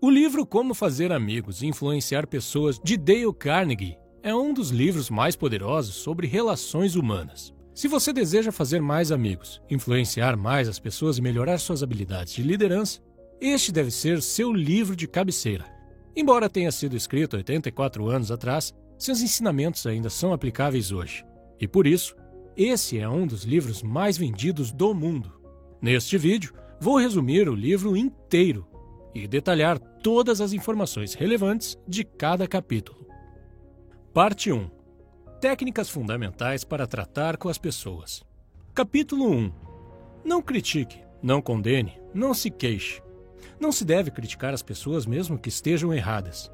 O livro Como Fazer Amigos e Influenciar Pessoas de Dale Carnegie é um dos livros mais poderosos sobre relações humanas. Se você deseja fazer mais amigos, influenciar mais as pessoas e melhorar suas habilidades de liderança, este deve ser seu livro de cabeceira. Embora tenha sido escrito 84 anos atrás, seus ensinamentos ainda são aplicáveis hoje. E por isso, esse é um dos livros mais vendidos do mundo. Neste vídeo, vou resumir o livro inteiro e detalhar todas as informações relevantes de cada capítulo. Parte 1 Técnicas fundamentais para tratar com as pessoas. Capítulo 1 Não critique, não condene, não se queixe. Não se deve criticar as pessoas mesmo que estejam erradas.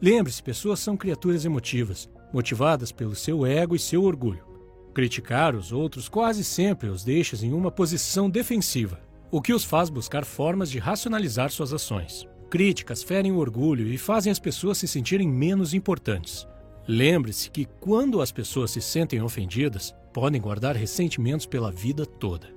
Lembre-se, pessoas são criaturas emotivas, motivadas pelo seu ego e seu orgulho. Criticar os outros quase sempre os deixa em uma posição defensiva, o que os faz buscar formas de racionalizar suas ações. Críticas ferem o orgulho e fazem as pessoas se sentirem menos importantes. Lembre-se que quando as pessoas se sentem ofendidas, podem guardar ressentimentos pela vida toda.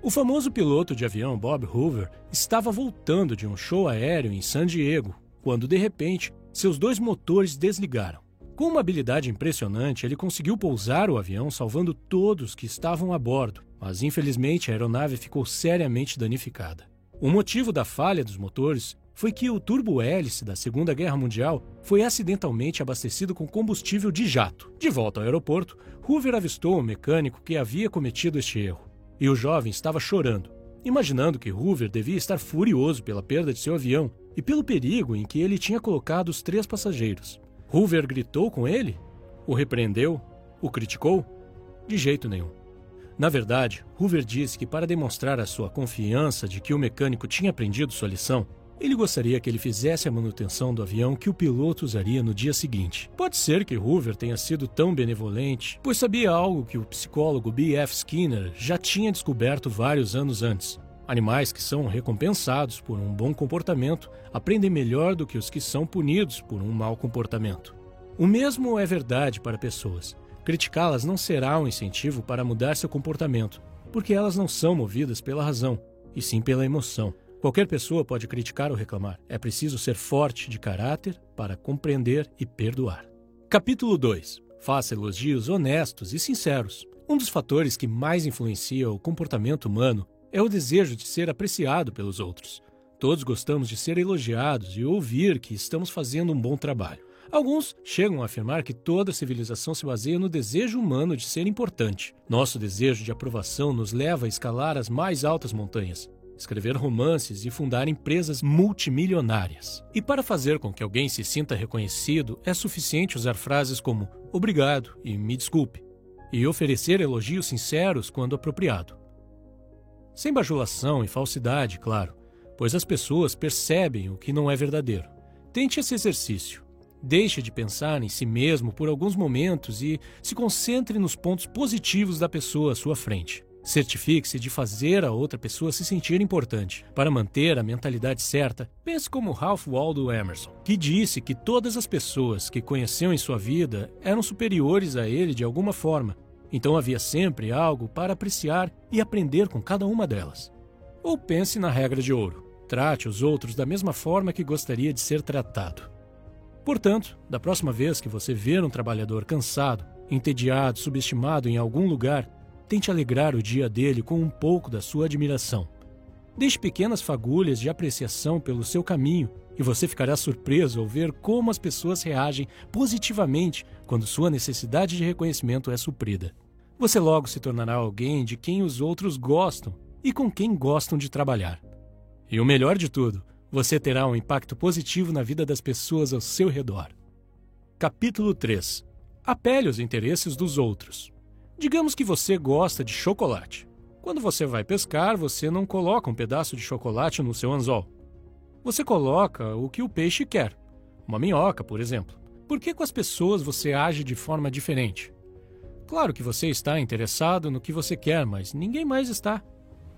O famoso piloto de avião Bob Hoover estava voltando de um show aéreo em San Diego quando, de repente, seus dois motores desligaram. Com uma habilidade impressionante, ele conseguiu pousar o avião salvando todos que estavam a bordo, mas infelizmente a aeronave ficou seriamente danificada. O motivo da falha dos motores foi que o turbo-hélice da Segunda Guerra Mundial foi acidentalmente abastecido com combustível de jato. De volta ao aeroporto, Hoover avistou o mecânico que havia cometido este erro. E o jovem estava chorando, imaginando que Hoover devia estar furioso pela perda de seu avião e pelo perigo em que ele tinha colocado os três passageiros. Hoover gritou com ele? O repreendeu? O criticou? De jeito nenhum. Na verdade, Hoover disse que para demonstrar a sua confiança de que o mecânico tinha aprendido sua lição, ele gostaria que ele fizesse a manutenção do avião que o piloto usaria no dia seguinte. Pode ser que Hoover tenha sido tão benevolente, pois sabia algo que o psicólogo B.F. Skinner já tinha descoberto vários anos antes. Animais que são recompensados por um bom comportamento aprendem melhor do que os que são punidos por um mau comportamento. O mesmo é verdade para pessoas. Criticá-las não será um incentivo para mudar seu comportamento, porque elas não são movidas pela razão, e sim pela emoção. Qualquer pessoa pode criticar ou reclamar. É preciso ser forte de caráter para compreender e perdoar. Capítulo 2. Faça elogios honestos e sinceros. Um dos fatores que mais influencia o comportamento humano é o desejo de ser apreciado pelos outros. Todos gostamos de ser elogiados e ouvir que estamos fazendo um bom trabalho. Alguns chegam a afirmar que toda civilização se baseia no desejo humano de ser importante. Nosso desejo de aprovação nos leva a escalar as mais altas montanhas escrever romances e fundar empresas multimilionárias. E para fazer com que alguém se sinta reconhecido, é suficiente usar frases como obrigado e me desculpe, e oferecer elogios sinceros quando apropriado. Sem bajulação e falsidade, claro, pois as pessoas percebem o que não é verdadeiro. Tente esse exercício. Deixe de pensar em si mesmo por alguns momentos e se concentre nos pontos positivos da pessoa à sua frente. Certifique-se de fazer a outra pessoa se sentir importante. Para manter a mentalidade certa, pense como Ralph Waldo Emerson, que disse que todas as pessoas que conheceu em sua vida eram superiores a ele de alguma forma, então havia sempre algo para apreciar e aprender com cada uma delas. Ou pense na regra de ouro: trate os outros da mesma forma que gostaria de ser tratado. Portanto, da próxima vez que você ver um trabalhador cansado, entediado, subestimado em algum lugar, Tente alegrar o dia dele com um pouco da sua admiração. Deixe pequenas fagulhas de apreciação pelo seu caminho e você ficará surpreso ao ver como as pessoas reagem positivamente quando sua necessidade de reconhecimento é suprida. Você logo se tornará alguém de quem os outros gostam e com quem gostam de trabalhar. E o melhor de tudo, você terá um impacto positivo na vida das pessoas ao seu redor. Capítulo 3 Apele os interesses dos outros. Digamos que você gosta de chocolate. Quando você vai pescar, você não coloca um pedaço de chocolate no seu anzol. Você coloca o que o peixe quer, uma minhoca, por exemplo. Por que com as pessoas você age de forma diferente? Claro que você está interessado no que você quer, mas ninguém mais está.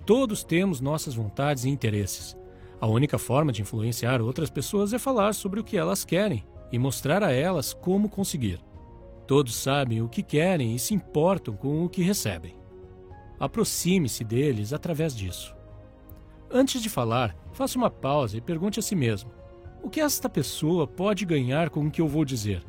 Todos temos nossas vontades e interesses. A única forma de influenciar outras pessoas é falar sobre o que elas querem e mostrar a elas como conseguir. Todos sabem o que querem e se importam com o que recebem. Aproxime-se deles através disso. Antes de falar, faça uma pausa e pergunte a si mesmo: O que esta pessoa pode ganhar com o que eu vou dizer?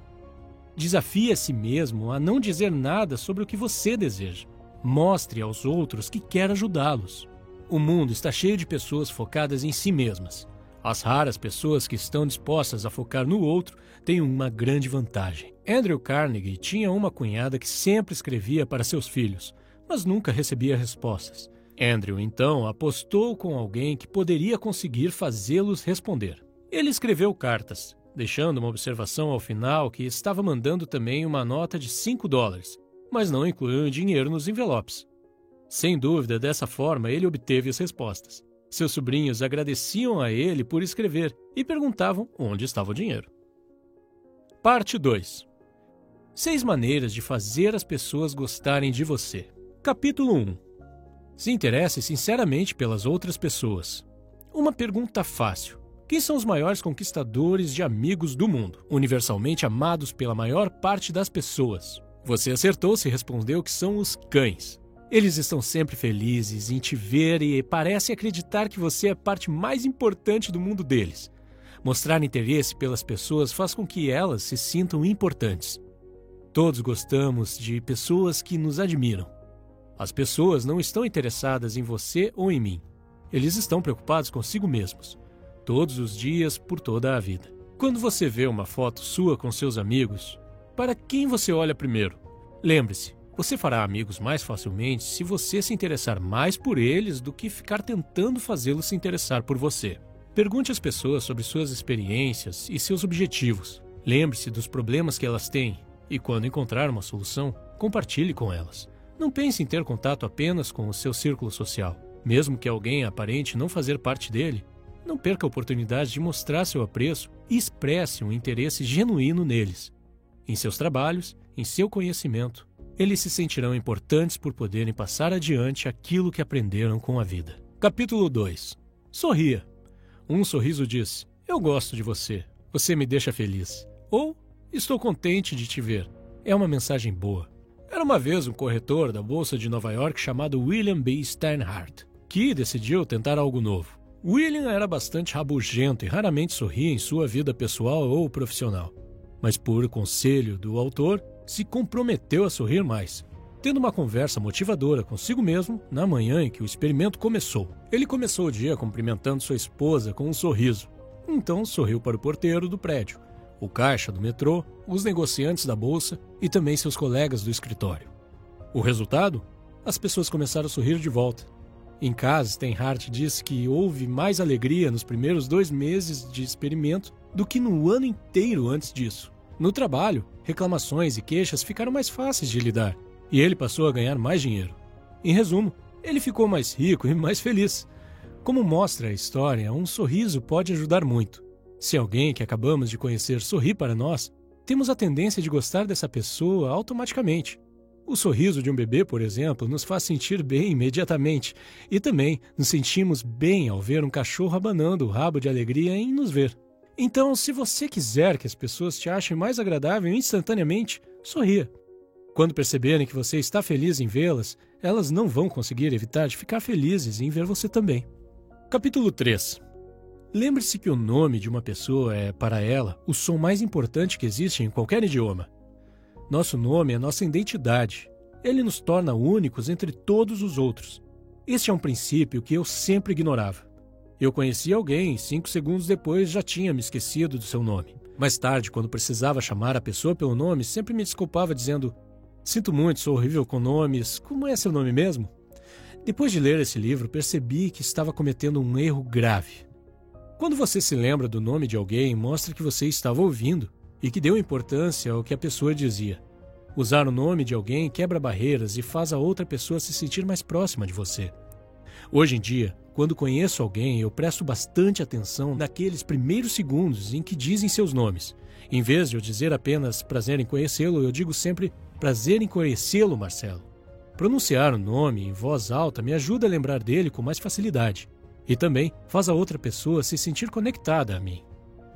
Desafie a si mesmo a não dizer nada sobre o que você deseja. Mostre aos outros que quer ajudá-los. O mundo está cheio de pessoas focadas em si mesmas. As raras pessoas que estão dispostas a focar no outro têm uma grande vantagem. Andrew Carnegie tinha uma cunhada que sempre escrevia para seus filhos, mas nunca recebia respostas. Andrew então apostou com alguém que poderia conseguir fazê-los responder. Ele escreveu cartas, deixando uma observação ao final que estava mandando também uma nota de 5 dólares, mas não incluiu dinheiro nos envelopes. Sem dúvida, dessa forma ele obteve as respostas. Seus sobrinhos agradeciam a ele por escrever e perguntavam onde estava o dinheiro. Parte 2 Seis maneiras de fazer as pessoas gostarem de você. Capítulo 1 Se interesse sinceramente pelas outras pessoas. Uma pergunta fácil. Quem são os maiores conquistadores de amigos do mundo, universalmente amados pela maior parte das pessoas? Você acertou se respondeu que são os cães. Eles estão sempre felizes em te ver e parecem acreditar que você é a parte mais importante do mundo deles. Mostrar interesse pelas pessoas faz com que elas se sintam importantes. Todos gostamos de pessoas que nos admiram. As pessoas não estão interessadas em você ou em mim. Eles estão preocupados consigo mesmos, todos os dias, por toda a vida. Quando você vê uma foto sua com seus amigos, para quem você olha primeiro? Lembre-se, você fará amigos mais facilmente se você se interessar mais por eles do que ficar tentando fazê-los se interessar por você. Pergunte às pessoas sobre suas experiências e seus objetivos. Lembre-se dos problemas que elas têm e, quando encontrar uma solução, compartilhe com elas. Não pense em ter contato apenas com o seu círculo social. Mesmo que alguém aparente não fazer parte dele, não perca a oportunidade de mostrar seu apreço e expresse um interesse genuíno neles, em seus trabalhos, em seu conhecimento eles se sentirão importantes por poderem passar adiante aquilo que aprenderam com a vida. Capítulo 2 Sorria. Um sorriso diz: Eu gosto de você. Você me deixa feliz. Ou Estou contente de te ver. É uma mensagem boa. Era uma vez um corretor da Bolsa de Nova York chamado William B. Steinhardt, que decidiu tentar algo novo. William era bastante rabugento e raramente sorria em sua vida pessoal ou profissional. Mas, por conselho do autor, se comprometeu a sorrir mais. Tendo uma conversa motivadora consigo mesmo na manhã em que o experimento começou. Ele começou o dia cumprimentando sua esposa com um sorriso. Então sorriu para o porteiro do prédio, o caixa do metrô, os negociantes da bolsa e também seus colegas do escritório. O resultado? As pessoas começaram a sorrir de volta. Em casa, Steinhardt disse que houve mais alegria nos primeiros dois meses de experimento do que no ano inteiro antes disso. No trabalho, reclamações e queixas ficaram mais fáceis de lidar e ele passou a ganhar mais dinheiro. Em resumo, ele ficou mais rico e mais feliz. Como mostra a história, um sorriso pode ajudar muito. Se alguém que acabamos de conhecer sorri para nós, temos a tendência de gostar dessa pessoa automaticamente. O sorriso de um bebê, por exemplo, nos faz sentir bem imediatamente e também nos sentimos bem ao ver um cachorro abanando o rabo de alegria em nos ver. Então, se você quiser que as pessoas te achem mais agradável instantaneamente, sorria. Quando perceberem que você está feliz em vê-las, elas não vão conseguir evitar de ficar felizes em ver você também. Capítulo 3 Lembre-se que o nome de uma pessoa é, para ela, o som mais importante que existe em qualquer idioma. Nosso nome é nossa identidade. Ele nos torna únicos entre todos os outros. Este é um princípio que eu sempre ignorava. Eu conheci alguém e cinco segundos depois já tinha me esquecido do seu nome. Mais tarde, quando precisava chamar a pessoa pelo nome, sempre me desculpava dizendo: Sinto muito, sou horrível com nomes. Como é seu nome mesmo? Depois de ler esse livro, percebi que estava cometendo um erro grave. Quando você se lembra do nome de alguém, mostra que você estava ouvindo e que deu importância ao que a pessoa dizia. Usar o nome de alguém quebra barreiras e faz a outra pessoa se sentir mais próxima de você. Hoje em dia, quando conheço alguém, eu presto bastante atenção naqueles primeiros segundos em que dizem seus nomes. Em vez de eu dizer apenas prazer em conhecê-lo, eu digo sempre prazer em conhecê-lo, Marcelo. Pronunciar o nome em voz alta me ajuda a lembrar dele com mais facilidade e também faz a outra pessoa se sentir conectada a mim.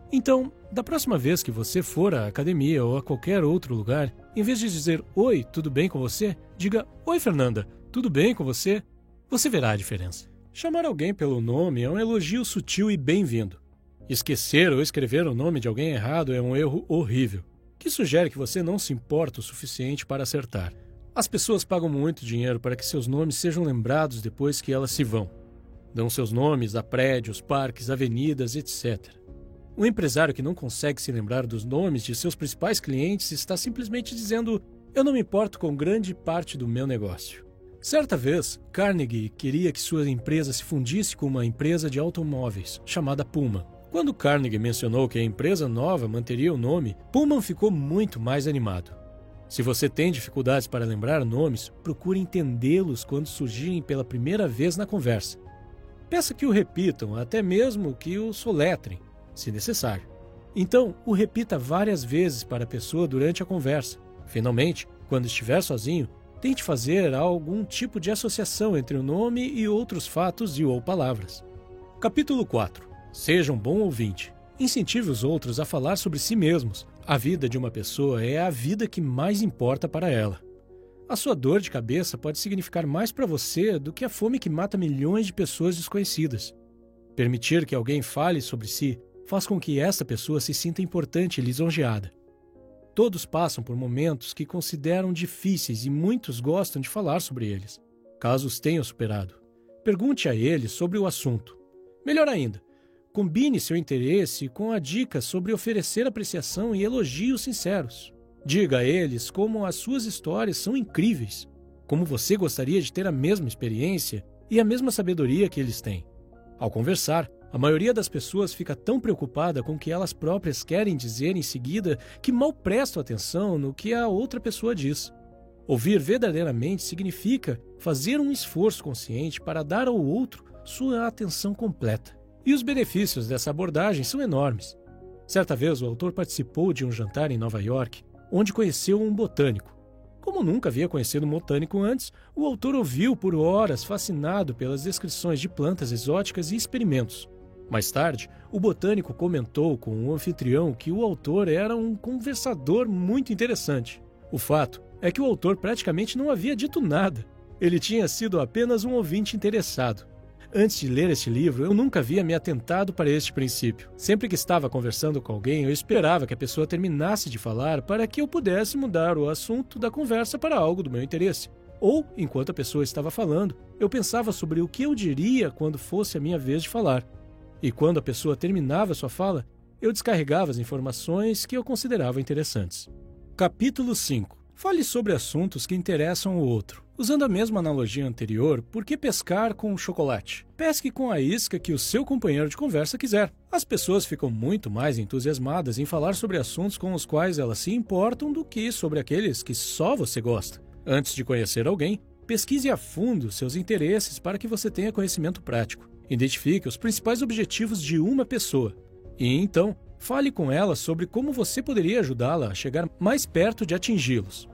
Então, da próxima vez que você for à academia ou a qualquer outro lugar, em vez de dizer Oi, tudo bem com você? Diga Oi, Fernanda, tudo bem com você? Você verá a diferença. Chamar alguém pelo nome é um elogio sutil e bem-vindo. Esquecer ou escrever o nome de alguém errado é um erro horrível, que sugere que você não se importa o suficiente para acertar. As pessoas pagam muito dinheiro para que seus nomes sejam lembrados depois que elas se vão. Dão seus nomes a prédios, parques, avenidas, etc. Um empresário que não consegue se lembrar dos nomes de seus principais clientes está simplesmente dizendo: Eu não me importo com grande parte do meu negócio. Certa vez, Carnegie queria que sua empresa se fundisse com uma empresa de automóveis chamada Puma. Quando Carnegie mencionou que a empresa nova manteria o nome, Pullman ficou muito mais animado. Se você tem dificuldades para lembrar nomes, procure entendê-los quando surgirem pela primeira vez na conversa. Peça que o repitam, até mesmo que o soletrem, se necessário. Então, o repita várias vezes para a pessoa durante a conversa. Finalmente, quando estiver sozinho, tente fazer algum tipo de associação entre o nome e outros fatos e ou palavras. Capítulo 4. Seja um bom ouvinte. Incentive os outros a falar sobre si mesmos, a vida de uma pessoa é a vida que mais importa para ela. A sua dor de cabeça pode significar mais para você do que a fome que mata milhões de pessoas desconhecidas. Permitir que alguém fale sobre si faz com que essa pessoa se sinta importante e lisonjeada. Todos passam por momentos que consideram difíceis e muitos gostam de falar sobre eles. Caso os tenham superado, pergunte a eles sobre o assunto. Melhor ainda, Combine seu interesse com a dica sobre oferecer apreciação e elogios sinceros. Diga a eles como as suas histórias são incríveis, como você gostaria de ter a mesma experiência e a mesma sabedoria que eles têm. Ao conversar, a maioria das pessoas fica tão preocupada com o que elas próprias querem dizer em seguida que mal prestam atenção no que a outra pessoa diz. Ouvir verdadeiramente significa fazer um esforço consciente para dar ao outro sua atenção completa. E os benefícios dessa abordagem são enormes. Certa vez, o autor participou de um jantar em Nova York, onde conheceu um botânico. Como nunca havia conhecido um botânico antes, o autor ouviu por horas, fascinado pelas descrições de plantas exóticas e experimentos. Mais tarde, o botânico comentou com o anfitrião que o autor era um conversador muito interessante. O fato é que o autor praticamente não havia dito nada. Ele tinha sido apenas um ouvinte interessado. Antes de ler este livro, eu nunca havia me atentado para este princípio. Sempre que estava conversando com alguém, eu esperava que a pessoa terminasse de falar para que eu pudesse mudar o assunto da conversa para algo do meu interesse. Ou, enquanto a pessoa estava falando, eu pensava sobre o que eu diria quando fosse a minha vez de falar. E quando a pessoa terminava sua fala, eu descarregava as informações que eu considerava interessantes. Capítulo 5 Fale sobre assuntos que interessam o outro. Usando a mesma analogia anterior, por que pescar com chocolate? Pesque com a isca que o seu companheiro de conversa quiser. As pessoas ficam muito mais entusiasmadas em falar sobre assuntos com os quais elas se importam do que sobre aqueles que só você gosta. Antes de conhecer alguém, pesquise a fundo seus interesses para que você tenha conhecimento prático. Identifique os principais objetivos de uma pessoa. E então, fale com ela sobre como você poderia ajudá-la a chegar mais perto de atingi-los.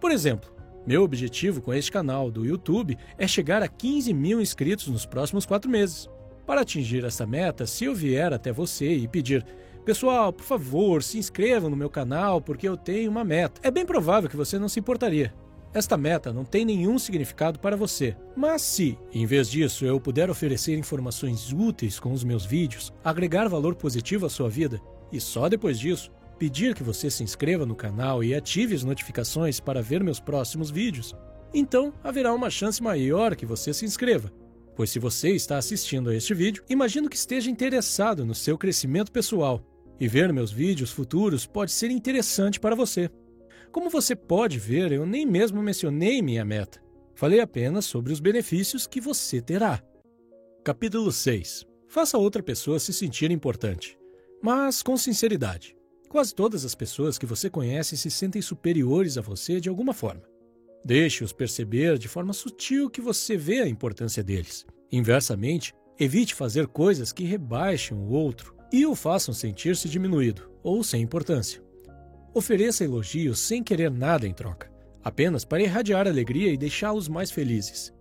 Por exemplo, meu objetivo com este canal do YouTube é chegar a 15 mil inscritos nos próximos quatro meses. Para atingir essa meta, se eu vier até você e pedir, pessoal, por favor, se inscrevam no meu canal porque eu tenho uma meta, é bem provável que você não se importaria. Esta meta não tem nenhum significado para você, mas se, em vez disso, eu puder oferecer informações úteis com os meus vídeos, agregar valor positivo à sua vida, e só depois disso pedir que você se inscreva no canal e ative as notificações para ver meus próximos vídeos, então haverá uma chance maior que você se inscreva. Pois se você está assistindo a este vídeo, imagino que esteja interessado no seu crescimento pessoal e ver meus vídeos futuros pode ser interessante para você. Como você pode ver, eu nem mesmo mencionei minha meta. Falei apenas sobre os benefícios que você terá. Capítulo 6 Faça outra pessoa se sentir importante, mas com sinceridade. Quase todas as pessoas que você conhece se sentem superiores a você de alguma forma. Deixe-os perceber de forma sutil que você vê a importância deles. Inversamente, evite fazer coisas que rebaixem o outro e o façam sentir-se diminuído ou sem importância. Ofereça elogios sem querer nada em troca, apenas para irradiar alegria e deixá-los mais felizes.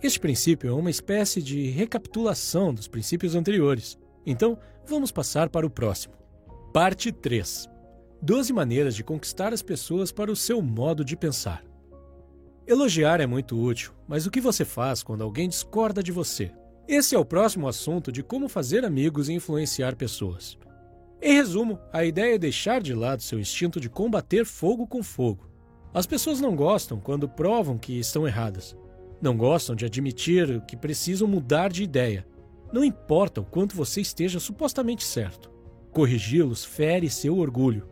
Este princípio é uma espécie de recapitulação dos princípios anteriores. Então, vamos passar para o próximo. Parte 3 12 maneiras de conquistar as pessoas para o seu modo de pensar. Elogiar é muito útil, mas o que você faz quando alguém discorda de você? Esse é o próximo assunto de como fazer amigos e influenciar pessoas. Em resumo, a ideia é deixar de lado seu instinto de combater fogo com fogo. As pessoas não gostam quando provam que estão erradas. Não gostam de admitir que precisam mudar de ideia. Não importa o quanto você esteja supostamente certo. Corrigi-los fere seu orgulho.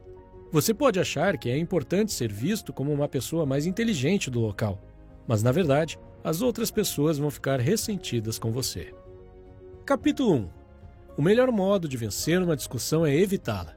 Você pode achar que é importante ser visto como uma pessoa mais inteligente do local, mas na verdade, as outras pessoas vão ficar ressentidas com você. Capítulo 1 O melhor modo de vencer uma discussão é evitá-la.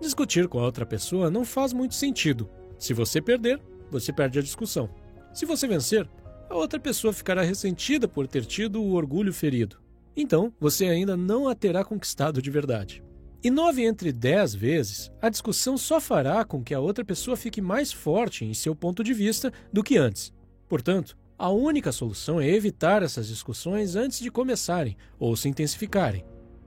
Discutir com a outra pessoa não faz muito sentido. Se você perder, você perde a discussão. Se você vencer, a outra pessoa ficará ressentida por ter tido o orgulho ferido. Então, você ainda não a terá conquistado de verdade. E nove entre dez vezes, a discussão só fará com que a outra pessoa fique mais forte em seu ponto de vista do que antes. Portanto, a única solução é evitar essas discussões antes de começarem ou se intensificarem.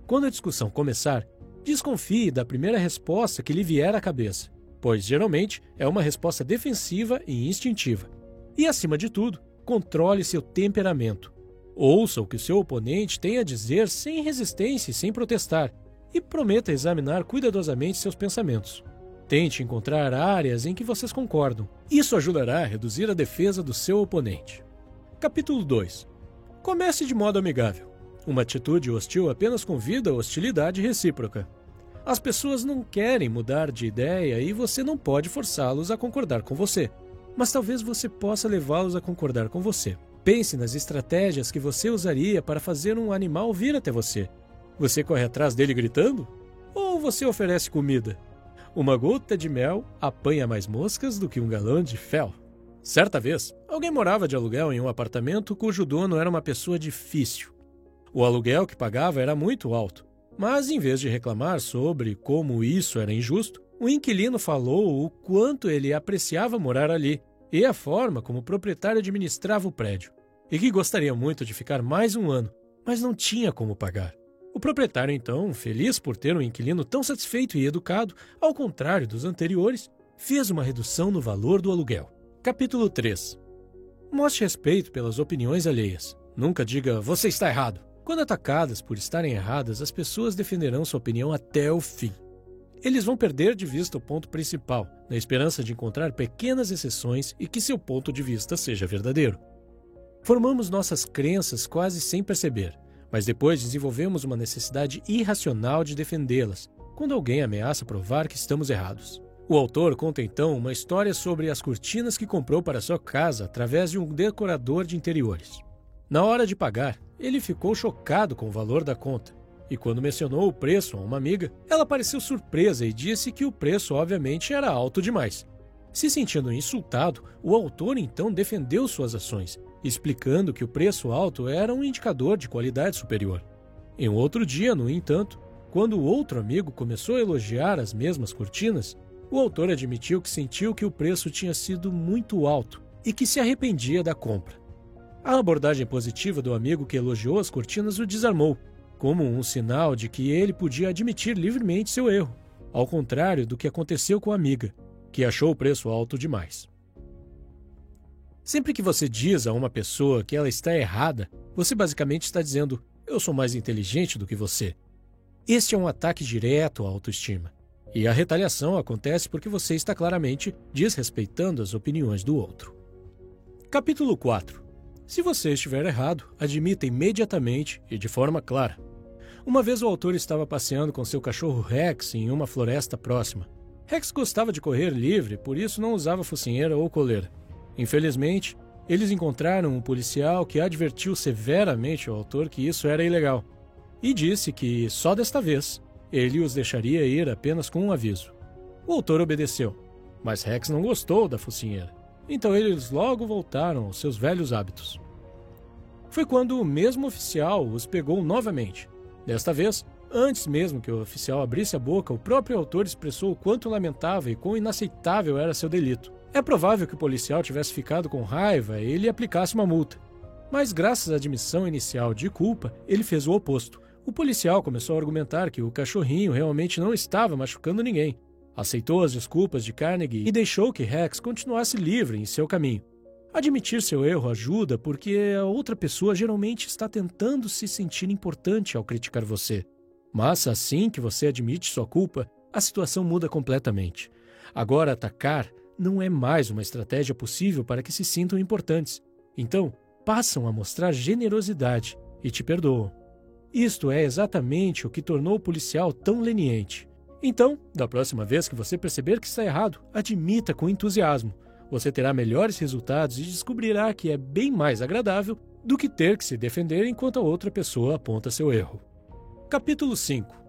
Quando a discussão começar, desconfie da primeira resposta que lhe vier à cabeça, pois geralmente é uma resposta defensiva e instintiva. E acima de tudo, controle seu temperamento. Ouça o que seu oponente tem a dizer sem resistência e sem protestar, e prometa examinar cuidadosamente seus pensamentos. Tente encontrar áreas em que vocês concordam. Isso ajudará a reduzir a defesa do seu oponente. Capítulo 2 Comece de modo amigável. Uma atitude hostil apenas convida a hostilidade recíproca. As pessoas não querem mudar de ideia e você não pode forçá-los a concordar com você. Mas talvez você possa levá-los a concordar com você. Pense nas estratégias que você usaria para fazer um animal vir até você você corre atrás dele gritando? Ou você oferece comida? Uma gota de mel apanha mais moscas do que um galão de fel. Certa vez, alguém morava de aluguel em um apartamento cujo dono era uma pessoa difícil. O aluguel que pagava era muito alto, mas em vez de reclamar sobre como isso era injusto, o inquilino falou o quanto ele apreciava morar ali e a forma como o proprietário administrava o prédio, e que gostaria muito de ficar mais um ano, mas não tinha como pagar. O proprietário, então, feliz por ter um inquilino tão satisfeito e educado, ao contrário dos anteriores, fez uma redução no valor do aluguel. Capítulo 3 Mostre respeito pelas opiniões alheias. Nunca diga você está errado. Quando atacadas por estarem erradas, as pessoas defenderão sua opinião até o fim. Eles vão perder de vista o ponto principal, na esperança de encontrar pequenas exceções e que seu ponto de vista seja verdadeiro. Formamos nossas crenças quase sem perceber mas depois desenvolvemos uma necessidade irracional de defendê-las, quando alguém ameaça provar que estamos errados. O autor conta então uma história sobre as cortinas que comprou para sua casa através de um decorador de interiores. Na hora de pagar, ele ficou chocado com o valor da conta, e quando mencionou o preço a uma amiga, ela pareceu surpresa e disse que o preço obviamente era alto demais. Se sentindo insultado, o autor então defendeu suas ações explicando que o preço alto era um indicador de qualidade superior. Em outro dia, no entanto, quando o outro amigo começou a elogiar as mesmas cortinas, o autor admitiu que sentiu que o preço tinha sido muito alto e que se arrependia da compra. A abordagem positiva do amigo que elogiou as cortinas o desarmou, como um sinal de que ele podia admitir livremente seu erro, ao contrário do que aconteceu com a amiga, que achou o preço alto demais. Sempre que você diz a uma pessoa que ela está errada, você basicamente está dizendo: eu sou mais inteligente do que você. Este é um ataque direto à autoestima. E a retaliação acontece porque você está claramente desrespeitando as opiniões do outro. Capítulo 4 Se você estiver errado, admita imediatamente e de forma clara. Uma vez o autor estava passeando com seu cachorro Rex em uma floresta próxima. Rex gostava de correr livre, por isso não usava focinheira ou coleira. Infelizmente, eles encontraram um policial que advertiu severamente o autor que isso era ilegal e disse que, só desta vez, ele os deixaria ir apenas com um aviso. O autor obedeceu, mas Rex não gostou da focinheira, então eles logo voltaram aos seus velhos hábitos. Foi quando o mesmo oficial os pegou novamente. Desta vez, antes mesmo que o oficial abrisse a boca, o próprio autor expressou o quanto lamentava e quão inaceitável era seu delito. É provável que o policial tivesse ficado com raiva e ele aplicasse uma multa. Mas, graças à admissão inicial de culpa, ele fez o oposto. O policial começou a argumentar que o cachorrinho realmente não estava machucando ninguém. Aceitou as desculpas de Carnegie e deixou que Rex continuasse livre em seu caminho. Admitir seu erro ajuda porque a outra pessoa geralmente está tentando se sentir importante ao criticar você. Mas assim que você admite sua culpa, a situação muda completamente. Agora, atacar não é mais uma estratégia possível para que se sintam importantes. Então, passam a mostrar generosidade e te perdoam. Isto é exatamente o que tornou o policial tão leniente. Então, da próxima vez que você perceber que está errado, admita com entusiasmo. Você terá melhores resultados e descobrirá que é bem mais agradável do que ter que se defender enquanto a outra pessoa aponta seu erro. Capítulo 5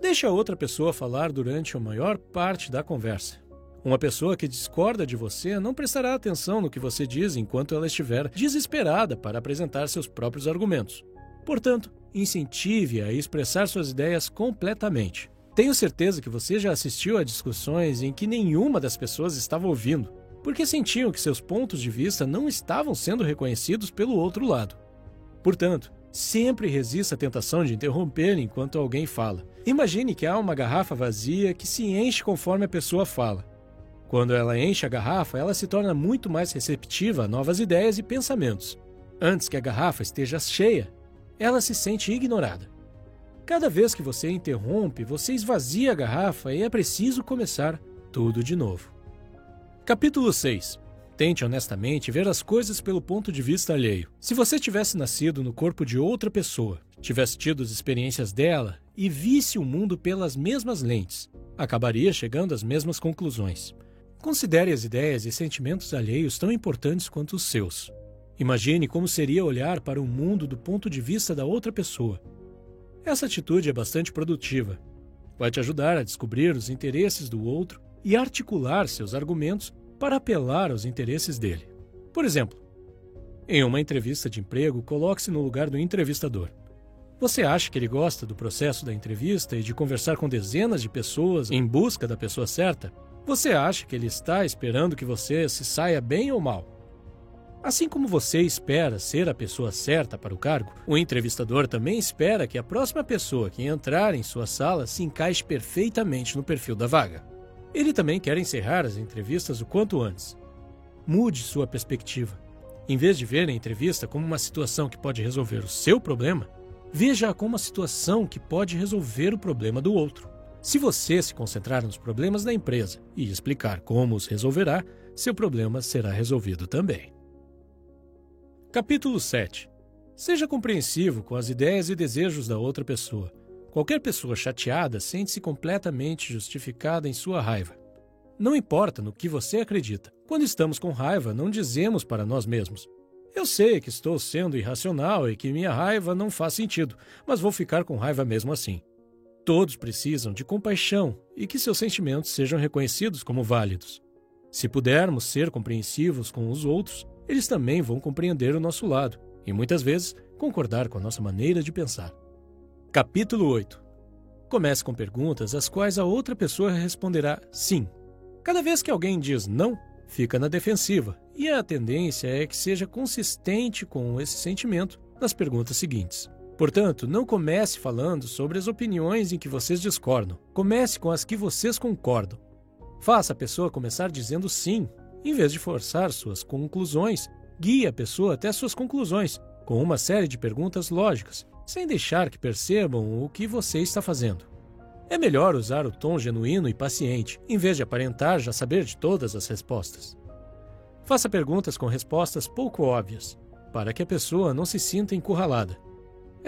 Deixe a outra pessoa falar durante a maior parte da conversa. Uma pessoa que discorda de você não prestará atenção no que você diz enquanto ela estiver desesperada para apresentar seus próprios argumentos. Portanto, incentive-a a expressar suas ideias completamente. Tenho certeza que você já assistiu a discussões em que nenhuma das pessoas estava ouvindo, porque sentiam que seus pontos de vista não estavam sendo reconhecidos pelo outro lado. Portanto, sempre resista à tentação de interromper enquanto alguém fala. Imagine que há uma garrafa vazia que se enche conforme a pessoa fala. Quando ela enche a garrafa, ela se torna muito mais receptiva a novas ideias e pensamentos. Antes que a garrafa esteja cheia, ela se sente ignorada. Cada vez que você interrompe, você esvazia a garrafa e é preciso começar tudo de novo. Capítulo 6 Tente honestamente ver as coisas pelo ponto de vista alheio. Se você tivesse nascido no corpo de outra pessoa, tivesse tido as experiências dela e visse o mundo pelas mesmas lentes, acabaria chegando às mesmas conclusões. Considere as ideias e sentimentos alheios tão importantes quanto os seus. Imagine como seria olhar para o mundo do ponto de vista da outra pessoa. Essa atitude é bastante produtiva. Vai te ajudar a descobrir os interesses do outro e articular seus argumentos para apelar aos interesses dele. Por exemplo, em uma entrevista de emprego, coloque-se no lugar do entrevistador. Você acha que ele gosta do processo da entrevista e de conversar com dezenas de pessoas em busca da pessoa certa? Você acha que ele está esperando que você se saia bem ou mal? Assim como você espera ser a pessoa certa para o cargo, o entrevistador também espera que a próxima pessoa que entrar em sua sala se encaixe perfeitamente no perfil da vaga. Ele também quer encerrar as entrevistas o quanto antes. Mude sua perspectiva. Em vez de ver a entrevista como uma situação que pode resolver o seu problema, veja-a como uma situação que pode resolver o problema do outro. Se você se concentrar nos problemas da empresa e explicar como os resolverá, seu problema será resolvido também. Capítulo 7 Seja compreensivo com as ideias e desejos da outra pessoa. Qualquer pessoa chateada sente-se completamente justificada em sua raiva. Não importa no que você acredita. Quando estamos com raiva, não dizemos para nós mesmos: Eu sei que estou sendo irracional e que minha raiva não faz sentido, mas vou ficar com raiva mesmo assim. Todos precisam de compaixão e que seus sentimentos sejam reconhecidos como válidos. Se pudermos ser compreensivos com os outros, eles também vão compreender o nosso lado e muitas vezes concordar com a nossa maneira de pensar. Capítulo 8 Comece com perguntas às quais a outra pessoa responderá sim. Cada vez que alguém diz não, fica na defensiva, e a tendência é que seja consistente com esse sentimento nas perguntas seguintes. Portanto, não comece falando sobre as opiniões em que vocês discordam. Comece com as que vocês concordam. Faça a pessoa começar dizendo sim em vez de forçar suas conclusões, guie a pessoa até suas conclusões, com uma série de perguntas lógicas, sem deixar que percebam o que você está fazendo. É melhor usar o tom genuíno e paciente, em vez de aparentar já saber de todas as respostas. Faça perguntas com respostas pouco óbvias, para que a pessoa não se sinta encurralada.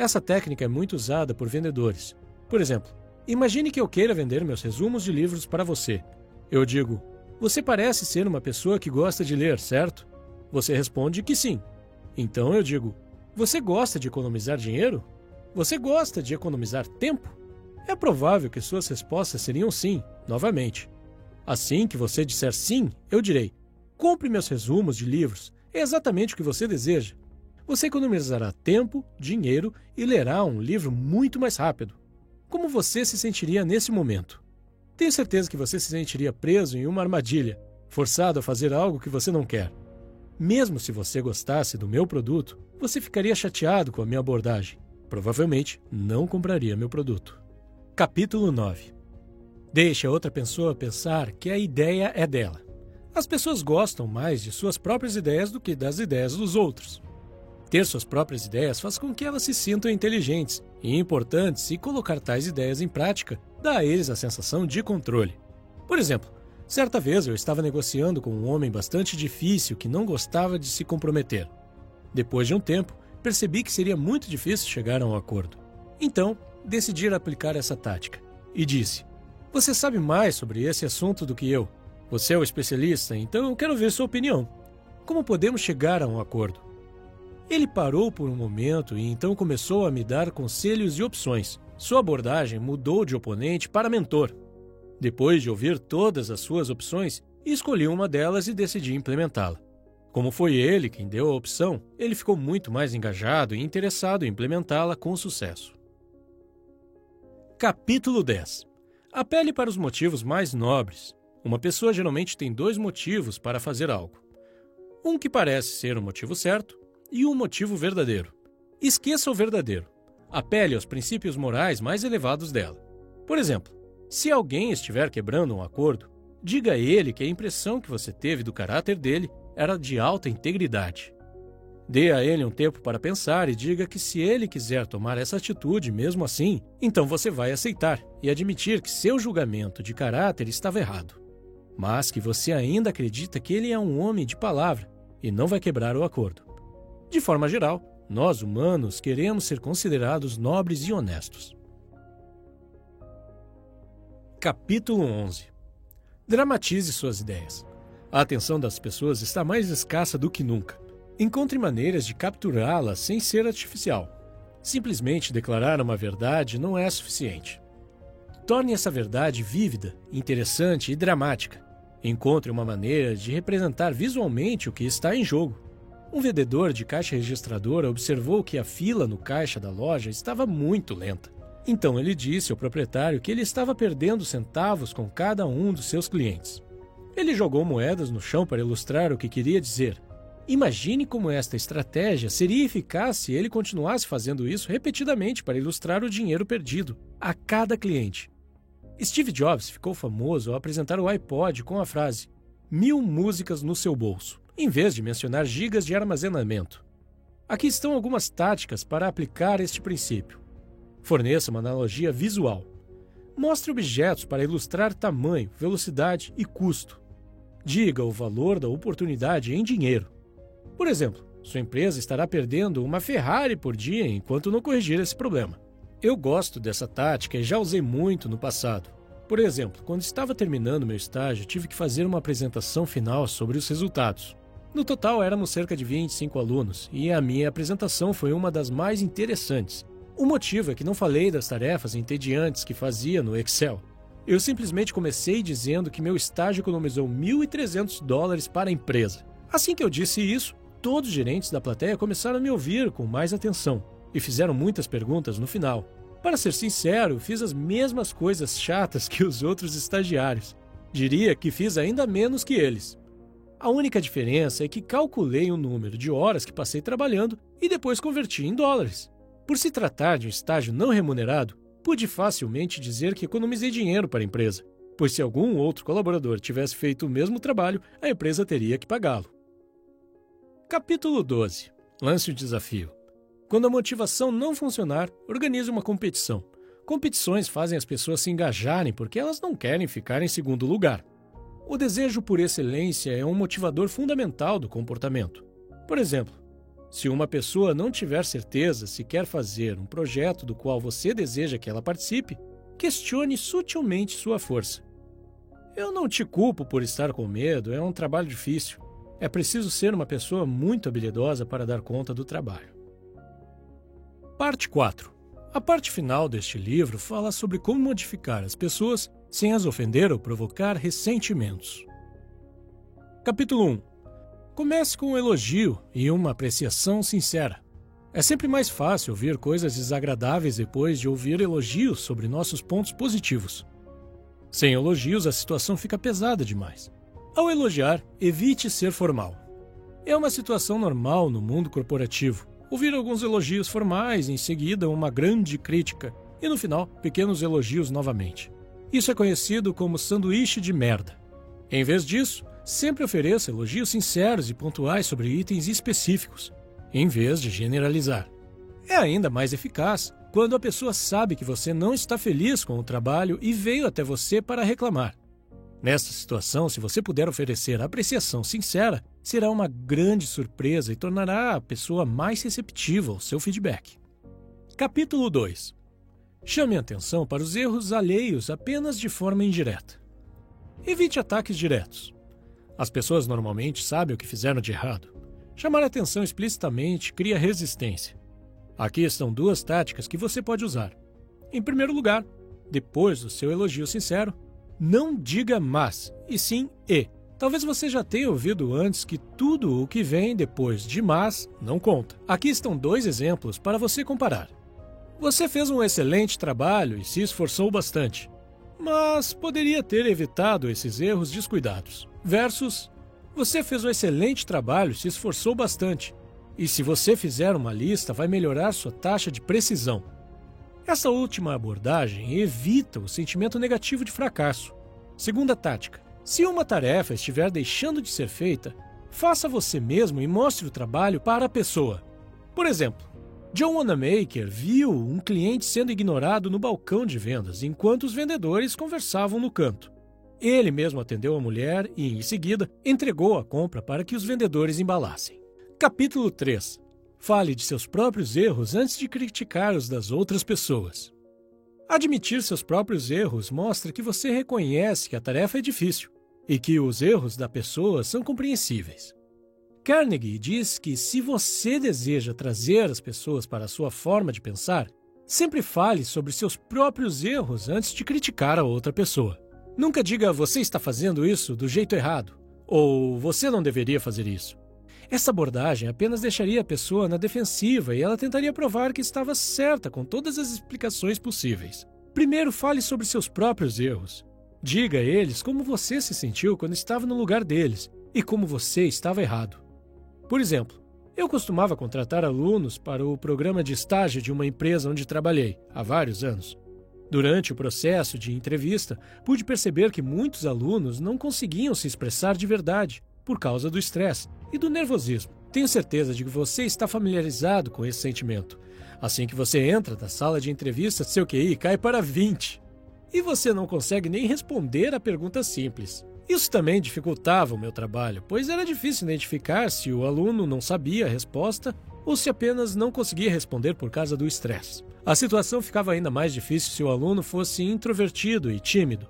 Essa técnica é muito usada por vendedores. Por exemplo, imagine que eu queira vender meus resumos de livros para você. Eu digo: você parece ser uma pessoa que gosta de ler, certo? Você responde que sim. Então eu digo: Você gosta de economizar dinheiro? Você gosta de economizar tempo? É provável que suas respostas seriam sim, novamente. Assim que você disser sim, eu direi: Compre meus resumos de livros. É exatamente o que você deseja. Você economizará tempo, dinheiro e lerá um livro muito mais rápido. Como você se sentiria nesse momento? Tenho certeza que você se sentiria preso em uma armadilha, forçado a fazer algo que você não quer. Mesmo se você gostasse do meu produto, você ficaria chateado com a minha abordagem. Provavelmente não compraria meu produto. Capítulo 9 Deixe a outra pessoa pensar que a ideia é dela. As pessoas gostam mais de suas próprias ideias do que das ideias dos outros. Ter suas próprias ideias faz com que elas se sintam inteligentes e importantes, e colocar tais ideias em prática dá a eles a sensação de controle. Por exemplo, certa vez eu estava negociando com um homem bastante difícil que não gostava de se comprometer. Depois de um tempo, percebi que seria muito difícil chegar a um acordo. Então, decidi aplicar essa tática e disse: Você sabe mais sobre esse assunto do que eu. Você é o especialista, então eu quero ver sua opinião. Como podemos chegar a um acordo? Ele parou por um momento e então começou a me dar conselhos e opções. Sua abordagem mudou de oponente para mentor. Depois de ouvir todas as suas opções, escolhi uma delas e decidi implementá-la. Como foi ele quem deu a opção, ele ficou muito mais engajado e interessado em implementá-la com sucesso. Capítulo 10 Apele para os motivos mais nobres. Uma pessoa geralmente tem dois motivos para fazer algo. Um que parece ser o motivo certo e um motivo verdadeiro. Esqueça o verdadeiro. Apele aos princípios morais mais elevados dela. Por exemplo, se alguém estiver quebrando um acordo, diga a ele que a impressão que você teve do caráter dele era de alta integridade. Dê a ele um tempo para pensar e diga que se ele quiser tomar essa atitude mesmo assim, então você vai aceitar e admitir que seu julgamento de caráter estava errado. Mas que você ainda acredita que ele é um homem de palavra e não vai quebrar o acordo. De forma geral, nós humanos queremos ser considerados nobres e honestos. Capítulo 11 Dramatize suas ideias. A atenção das pessoas está mais escassa do que nunca. Encontre maneiras de capturá-la sem ser artificial. Simplesmente declarar uma verdade não é suficiente. Torne essa verdade vívida, interessante e dramática. Encontre uma maneira de representar visualmente o que está em jogo. Um vendedor de caixa registradora observou que a fila no caixa da loja estava muito lenta. Então ele disse ao proprietário que ele estava perdendo centavos com cada um dos seus clientes. Ele jogou moedas no chão para ilustrar o que queria dizer. Imagine como esta estratégia seria eficaz se ele continuasse fazendo isso repetidamente para ilustrar o dinheiro perdido a cada cliente. Steve Jobs ficou famoso ao apresentar o iPod com a frase: mil músicas no seu bolso em vez de mencionar gigas de armazenamento. Aqui estão algumas táticas para aplicar este princípio. Forneça uma analogia visual. Mostre objetos para ilustrar tamanho, velocidade e custo. Diga o valor da oportunidade em dinheiro. Por exemplo, sua empresa estará perdendo uma Ferrari por dia enquanto não corrigir esse problema. Eu gosto dessa tática e já usei muito no passado. Por exemplo, quando estava terminando meu estágio, tive que fazer uma apresentação final sobre os resultados. No total, éramos cerca de 25 alunos e a minha apresentação foi uma das mais interessantes. O motivo é que não falei das tarefas entediantes que fazia no Excel. Eu simplesmente comecei dizendo que meu estágio economizou 1.300 dólares para a empresa. Assim que eu disse isso, todos os gerentes da plateia começaram a me ouvir com mais atenção e fizeram muitas perguntas no final. Para ser sincero, fiz as mesmas coisas chatas que os outros estagiários. Diria que fiz ainda menos que eles. A única diferença é que calculei o número de horas que passei trabalhando e depois converti em dólares. Por se tratar de um estágio não remunerado, pude facilmente dizer que economizei dinheiro para a empresa, pois se algum outro colaborador tivesse feito o mesmo trabalho, a empresa teria que pagá-lo. Capítulo 12 Lance o desafio. Quando a motivação não funcionar, organize uma competição. Competições fazem as pessoas se engajarem porque elas não querem ficar em segundo lugar. O desejo por excelência é um motivador fundamental do comportamento. Por exemplo, se uma pessoa não tiver certeza se quer fazer um projeto do qual você deseja que ela participe, questione sutilmente sua força. Eu não te culpo por estar com medo, é um trabalho difícil. É preciso ser uma pessoa muito habilidosa para dar conta do trabalho. Parte 4. A parte final deste livro fala sobre como modificar as pessoas sem as ofender ou provocar ressentimentos. Capítulo 1 Comece com um elogio e uma apreciação sincera. É sempre mais fácil ouvir coisas desagradáveis depois de ouvir elogios sobre nossos pontos positivos. Sem elogios, a situação fica pesada demais. Ao elogiar, evite ser formal. É uma situação normal no mundo corporativo. Ouvir alguns elogios formais, em seguida uma grande crítica e no final, pequenos elogios novamente. Isso é conhecido como sanduíche de merda. Em vez disso, Sempre ofereça elogios sinceros e pontuais sobre itens específicos, em vez de generalizar. É ainda mais eficaz quando a pessoa sabe que você não está feliz com o trabalho e veio até você para reclamar. Nesta situação, se você puder oferecer apreciação sincera, será uma grande surpresa e tornará a pessoa mais receptiva ao seu feedback. Capítulo 2 Chame atenção para os erros alheios apenas de forma indireta. Evite ataques diretos. As pessoas normalmente sabem o que fizeram de errado. Chamar atenção explicitamente cria resistência. Aqui estão duas táticas que você pode usar. Em primeiro lugar, depois do seu elogio sincero, não diga mas, e sim e. Talvez você já tenha ouvido antes que tudo o que vem depois de mas não conta. Aqui estão dois exemplos para você comparar. Você fez um excelente trabalho e se esforçou bastante, mas poderia ter evitado esses erros descuidados. Versus, você fez um excelente trabalho e se esforçou bastante, e se você fizer uma lista, vai melhorar sua taxa de precisão. Essa última abordagem evita o sentimento negativo de fracasso. Segunda tática: se uma tarefa estiver deixando de ser feita, faça você mesmo e mostre o trabalho para a pessoa. Por exemplo, John Wanamaker viu um cliente sendo ignorado no balcão de vendas enquanto os vendedores conversavam no canto. Ele mesmo atendeu a mulher e, em seguida, entregou a compra para que os vendedores embalassem. Capítulo 3 Fale de seus próprios erros antes de criticar os das outras pessoas. Admitir seus próprios erros mostra que você reconhece que a tarefa é difícil e que os erros da pessoa são compreensíveis. Carnegie diz que se você deseja trazer as pessoas para a sua forma de pensar, sempre fale sobre seus próprios erros antes de criticar a outra pessoa. Nunca diga você está fazendo isso do jeito errado ou você não deveria fazer isso. Essa abordagem apenas deixaria a pessoa na defensiva e ela tentaria provar que estava certa com todas as explicações possíveis. Primeiro, fale sobre seus próprios erros. Diga a eles como você se sentiu quando estava no lugar deles e como você estava errado. Por exemplo, eu costumava contratar alunos para o programa de estágio de uma empresa onde trabalhei há vários anos. Durante o processo de entrevista, pude perceber que muitos alunos não conseguiam se expressar de verdade por causa do estresse e do nervosismo. Tenho certeza de que você está familiarizado com esse sentimento. Assim que você entra na sala de entrevista, seu QI cai para 20. E você não consegue nem responder a pergunta simples. Isso também dificultava o meu trabalho, pois era difícil identificar se o aluno não sabia a resposta ou se apenas não conseguia responder por causa do estresse. A situação ficava ainda mais difícil se o aluno fosse introvertido e tímido.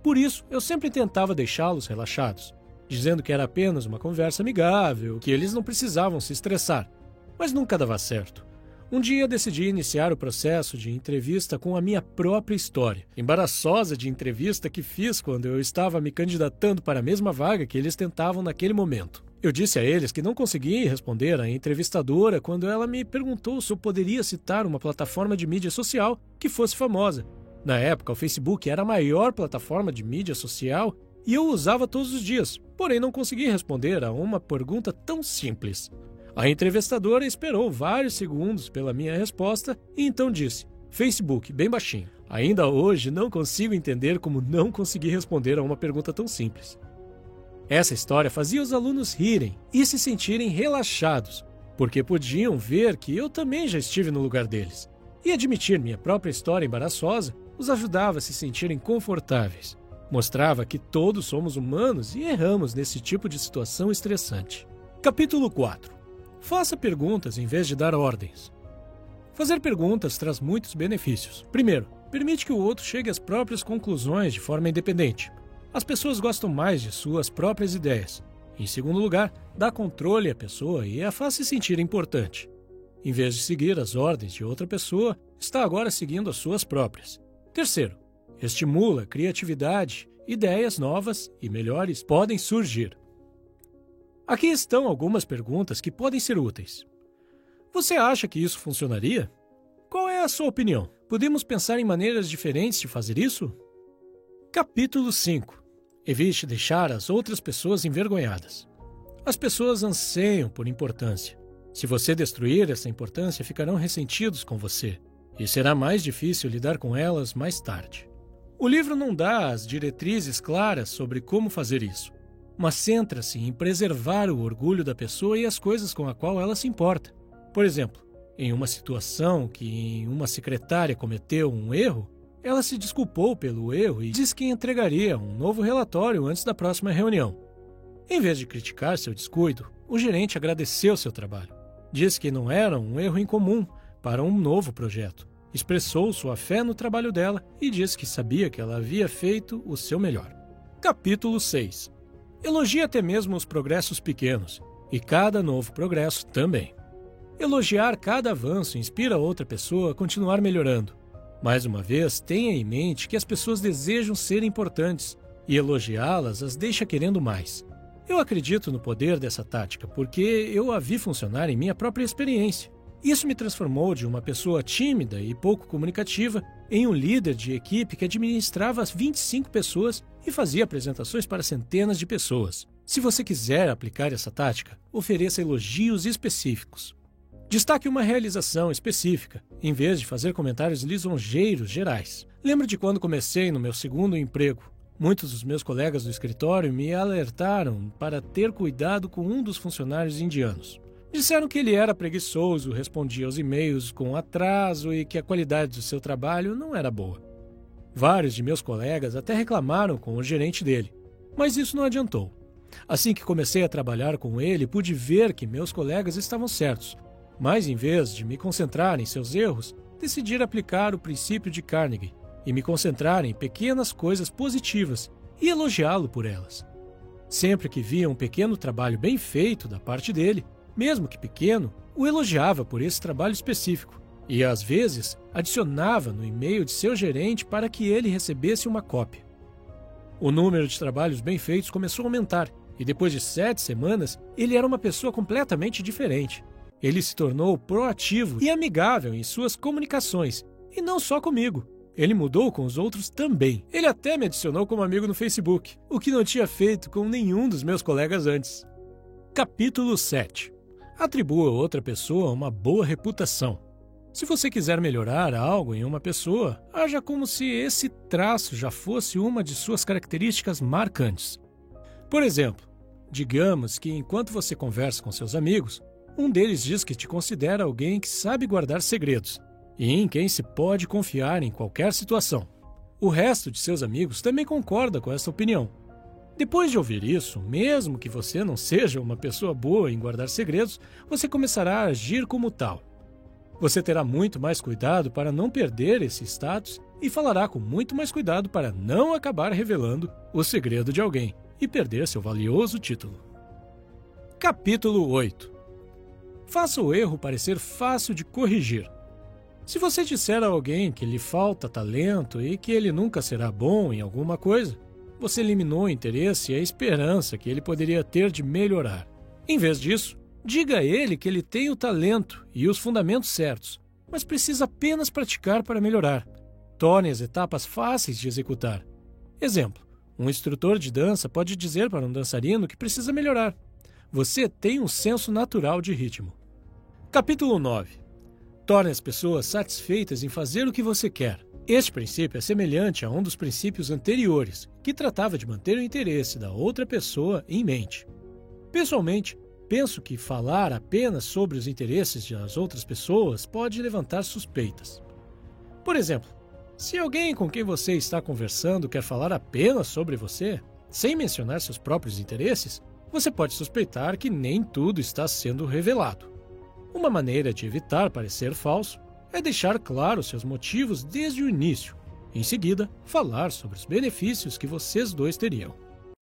Por isso, eu sempre tentava deixá-los relaxados dizendo que era apenas uma conversa amigável, que eles não precisavam se estressar. Mas nunca dava certo. Um dia decidi iniciar o processo de entrevista com a minha própria história, embaraçosa de entrevista que fiz quando eu estava me candidatando para a mesma vaga que eles tentavam naquele momento. Eu disse a eles que não conseguia responder à entrevistadora quando ela me perguntou se eu poderia citar uma plataforma de mídia social que fosse famosa. Na época, o Facebook era a maior plataforma de mídia social e eu usava todos os dias, porém não consegui responder a uma pergunta tão simples. A entrevistadora esperou vários segundos pela minha resposta e então disse: Facebook, bem baixinho. Ainda hoje não consigo entender como não consegui responder a uma pergunta tão simples. Essa história fazia os alunos rirem e se sentirem relaxados, porque podiam ver que eu também já estive no lugar deles. E admitir minha própria história embaraçosa os ajudava a se sentirem confortáveis. Mostrava que todos somos humanos e erramos nesse tipo de situação estressante. Capítulo 4 Faça perguntas em vez de dar ordens. Fazer perguntas traz muitos benefícios. Primeiro, permite que o outro chegue às próprias conclusões de forma independente. As pessoas gostam mais de suas próprias ideias. Em segundo lugar, dá controle à pessoa e a faz se sentir importante. Em vez de seguir as ordens de outra pessoa, está agora seguindo as suas próprias. Terceiro, estimula criatividade, ideias novas e melhores podem surgir. Aqui estão algumas perguntas que podem ser úteis. Você acha que isso funcionaria? Qual é a sua opinião? Podemos pensar em maneiras diferentes de fazer isso? Capítulo 5 Evite deixar as outras pessoas envergonhadas. As pessoas anseiam por importância. Se você destruir essa importância, ficarão ressentidos com você e será mais difícil lidar com elas mais tarde. O livro não dá as diretrizes claras sobre como fazer isso, mas centra-se em preservar o orgulho da pessoa e as coisas com a qual ela se importa. Por exemplo, em uma situação que uma secretária cometeu um erro, ela se desculpou pelo erro e disse que entregaria um novo relatório antes da próxima reunião. Em vez de criticar seu descuido, o gerente agradeceu seu trabalho. Disse que não era um erro incomum para um novo projeto. Expressou sua fé no trabalho dela e disse que sabia que ela havia feito o seu melhor. Capítulo 6 Elogie até mesmo os progressos pequenos, e cada novo progresso também. Elogiar cada avanço inspira outra pessoa a continuar melhorando. Mais uma vez, tenha em mente que as pessoas desejam ser importantes e elogiá-las as deixa querendo mais. Eu acredito no poder dessa tática porque eu a vi funcionar em minha própria experiência. Isso me transformou de uma pessoa tímida e pouco comunicativa em um líder de equipe que administrava 25 pessoas e fazia apresentações para centenas de pessoas. Se você quiser aplicar essa tática, ofereça elogios específicos. Destaque uma realização específica, em vez de fazer comentários lisonjeiros gerais. Lembro de quando comecei no meu segundo emprego. Muitos dos meus colegas do escritório me alertaram para ter cuidado com um dos funcionários indianos. Disseram que ele era preguiçoso, respondia aos e-mails com atraso e que a qualidade do seu trabalho não era boa. Vários de meus colegas até reclamaram com o gerente dele, mas isso não adiantou. Assim que comecei a trabalhar com ele, pude ver que meus colegas estavam certos mas, em vez de me concentrar em seus erros, decidi aplicar o princípio de Carnegie e me concentrar em pequenas coisas positivas e elogiá-lo por elas. Sempre que via um pequeno trabalho bem feito da parte dele, mesmo que pequeno, o elogiava por esse trabalho específico e, às vezes, adicionava no e-mail de seu gerente para que ele recebesse uma cópia. O número de trabalhos bem feitos começou a aumentar e, depois de sete semanas, ele era uma pessoa completamente diferente. Ele se tornou proativo e amigável em suas comunicações, e não só comigo. Ele mudou com os outros também. Ele até me adicionou como amigo no Facebook, o que não tinha feito com nenhum dos meus colegas antes. Capítulo 7 Atribua a outra pessoa uma boa reputação. Se você quiser melhorar algo em uma pessoa, haja como se esse traço já fosse uma de suas características marcantes. Por exemplo, digamos que enquanto você conversa com seus amigos, um deles diz que te considera alguém que sabe guardar segredos e em quem se pode confiar em qualquer situação. O resto de seus amigos também concorda com essa opinião. Depois de ouvir isso, mesmo que você não seja uma pessoa boa em guardar segredos, você começará a agir como tal. Você terá muito mais cuidado para não perder esse status e falará com muito mais cuidado para não acabar revelando o segredo de alguém e perder seu valioso título. Capítulo 8 Faça o erro parecer fácil de corrigir. Se você disser a alguém que lhe falta talento e que ele nunca será bom em alguma coisa, você eliminou o interesse e a esperança que ele poderia ter de melhorar. Em vez disso, diga a ele que ele tem o talento e os fundamentos certos, mas precisa apenas praticar para melhorar. Torne as etapas fáceis de executar. Exemplo: um instrutor de dança pode dizer para um dançarino que precisa melhorar. Você tem um senso natural de ritmo. Capítulo 9 Torne as pessoas satisfeitas em fazer o que você quer. Este princípio é semelhante a um dos princípios anteriores, que tratava de manter o interesse da outra pessoa em mente. Pessoalmente, penso que falar apenas sobre os interesses das outras pessoas pode levantar suspeitas. Por exemplo, se alguém com quem você está conversando quer falar apenas sobre você, sem mencionar seus próprios interesses, você pode suspeitar que nem tudo está sendo revelado. Uma maneira de evitar parecer falso é deixar claro seus motivos desde o início. Em seguida, falar sobre os benefícios que vocês dois teriam.